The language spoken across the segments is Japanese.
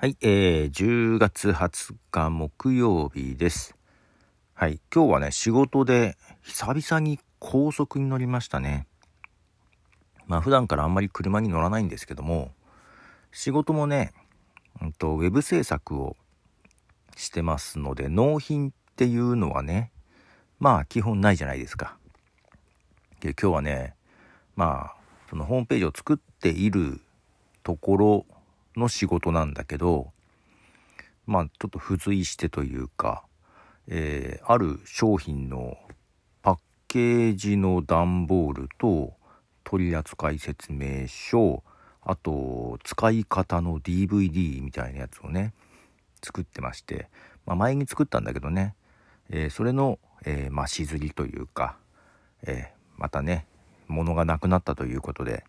はい、えー、10月20日木曜日です。はい、今日はね、仕事で久々に高速に乗りましたね。まあ普段からあんまり車に乗らないんですけども、仕事もね、うんと、ウェブ制作をしてますので、納品っていうのはね、まあ基本ないじゃないですか。で今日はね、まあ、そのホームページを作っているところの仕事なんだけど、まあちょっと付随してというか、えーある商品のパッケージの段ボールと取扱説明書、あと使い方の DVD みたいなやつをね、作ってまして、まあ前に作ったんだけどね、えーそれの、えーまあしずりというか、えーまたね、物がなくなったということで、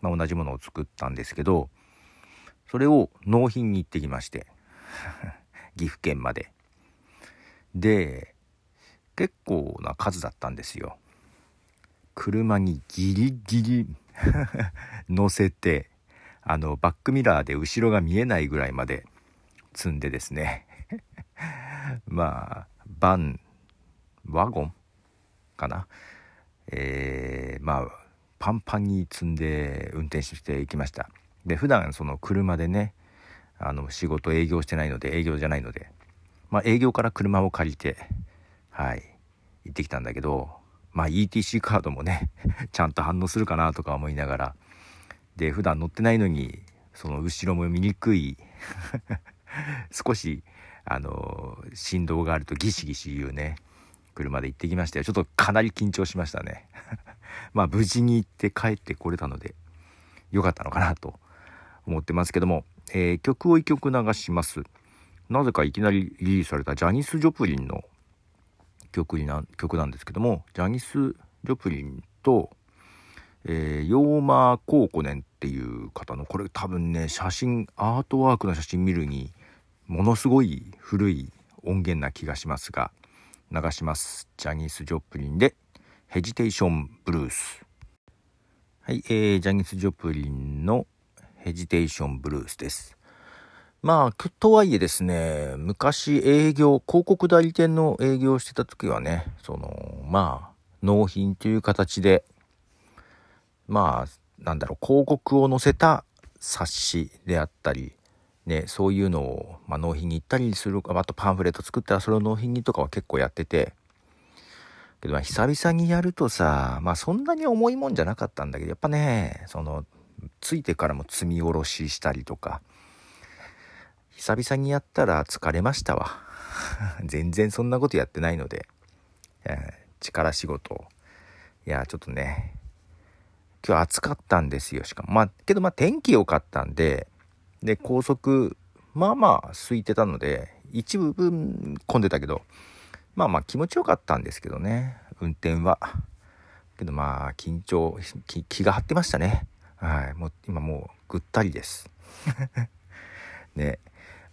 まあ、同じものを作ったんですけど、それを納品に行ってきまして、岐阜県まで。で、結構な数だったんですよ。車にギリギリ 乗せて、あの、バックミラーで後ろが見えないぐらいまで積んでですね。まあ、バン、ワゴンかな。えーまあパンパンに積んで運転していきましたで普段その車でねあの仕事営業してないので営業じゃないのでまあ営業から車を借りてはい行ってきたんだけどまあ ETC カードもね ちゃんと反応するかなとか思いながらで普段乗ってないのにその後ろも見にくい 少しあの振動があるとギシギシ言うね車で行ってきましたよちょっとかなり緊張しましたね。まあ無事に行って帰ってこれたので良かったのかなと思ってますけども、えー曲を1曲流します。なぜかいきなりリリースされたジャニス・ジョプリンの曲にな曲なんですけどもジャニス・ジョプリンと、えー、ヨーマー・コーコネンっていう方のこれ多分ね写真アートワークの写真見るにものすごい古い音源な気がしますが流します。ジャニス・ジョプリンでヘジテーションブルースはい、えー、ジャニス・ジョプリンのヘジテーションブルースです。まあとはいえですね昔営業広告代理店の営業してた時はねそのまあ納品という形でまあなんだろう広告を載せた冊子であったりね、そういうのを、まあ、納品に行ったりするあとパンフレット作ったらそれを納品にとかは結構やっててけどまあ久々にやるとさまあそんなに重いもんじゃなかったんだけどやっぱねそのついてからも積み下ろししたりとか。久々にやったら疲れましたわ。全然そんなことやってないので、えー力仕事。いやちょっとね。今日暑かったんですよ。しかも。まあけどまあ天気良かったんで。で高速まあまあ空いてたので一部分混んでたけど。まあまあ気持ちよかったんですけどね。運転は。けどまあ緊張気気が張ってましたね。はい。もう今もうぐったりです。ね。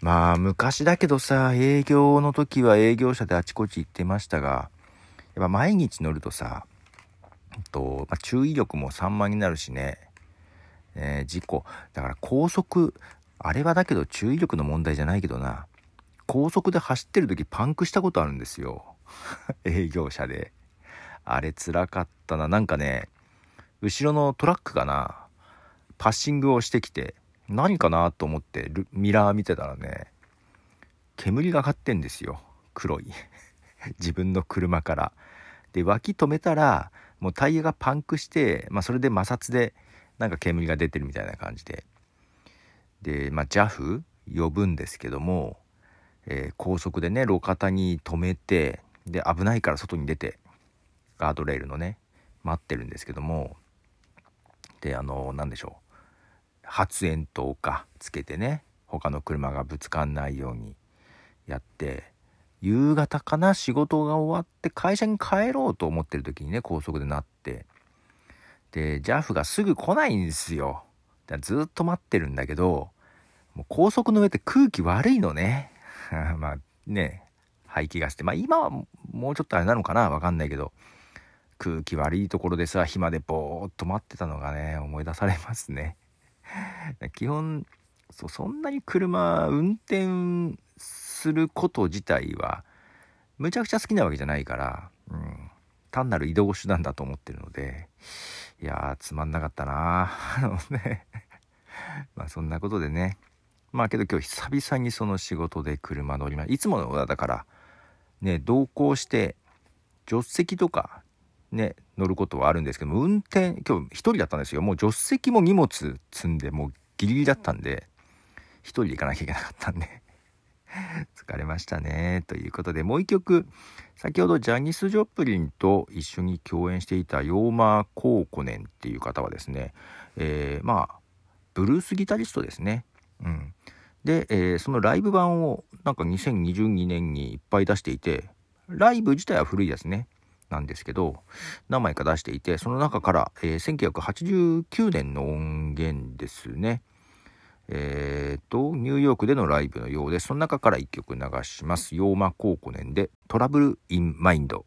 まあ昔だけどさ営業の時は営業車であちこち行ってましたがやっぱ毎日乗るとさと、まあ、注意力も散漫になるしね。えー事故。だから高速あれはだけど注意力の問題じゃないけどな。高速で走ってる時パンクしたことあるんですよ。営業車で。あれ辛かったな。なんかね後ろのトラックかな。パッシングをしてきて何かなと思ってミラー見てたらね煙が上がってんですよ。黒い。自分の車から。で脇止めたらもうタイヤがパンクして、まあ、それで摩擦でなんか煙が出てるみたいな感じで。で、まあ、JAF 呼ぶんですけども、えー高速でね路肩に止めてで危ないから外に出てガードレールのね待ってるんですけどもであの何でしょう。発煙筒かつけてね他の車がぶつかんないようにやって夕方かな仕事が終わって会社に帰ろうと思ってる時にね高速でなってで JAF がすぐ来ないんですよ。ずっと待ってるんだけどもう高速の上って空気悪いのね。まあね排気ガスって。まあ今はもうちょっとあれなのかなわかんないけど。空気悪いところでさ暇でぼーっと待ってたのがね思い出されますね。基本そそんなに車運転すること自体はむちゃくちゃ好きなわけじゃないから、うん、単なる移動手段だと思ってるのでいやーつまんなかったなあのね。まあそんなことでね。まあけど今日久々にその仕事で車乗りまいつものだからね同行して助手席とかね乗ることはあるんですけども運転今日1人だったんですよもう助手席も荷物積んでもうギリギリだったんで1人で行かなきゃいけなかったんで 疲れましたねということでもう一曲先ほどジャニス・ジョプリンと一緒に共演していたヨーマー・コーコネンっていう方はですね、えー、まあブルースギタリストですね。うん、で、えー、そのライブ版をなんか2022年にいっぱい出していてライブ自体は古いですね。なんですけど何枚か出していてその中から、えー、1989年の音源ですね。えっ、ー、と、ニューヨークでのライブのようです。その中から1曲流します。ヨーマ・コーコネンでトラブル・イン・マインド。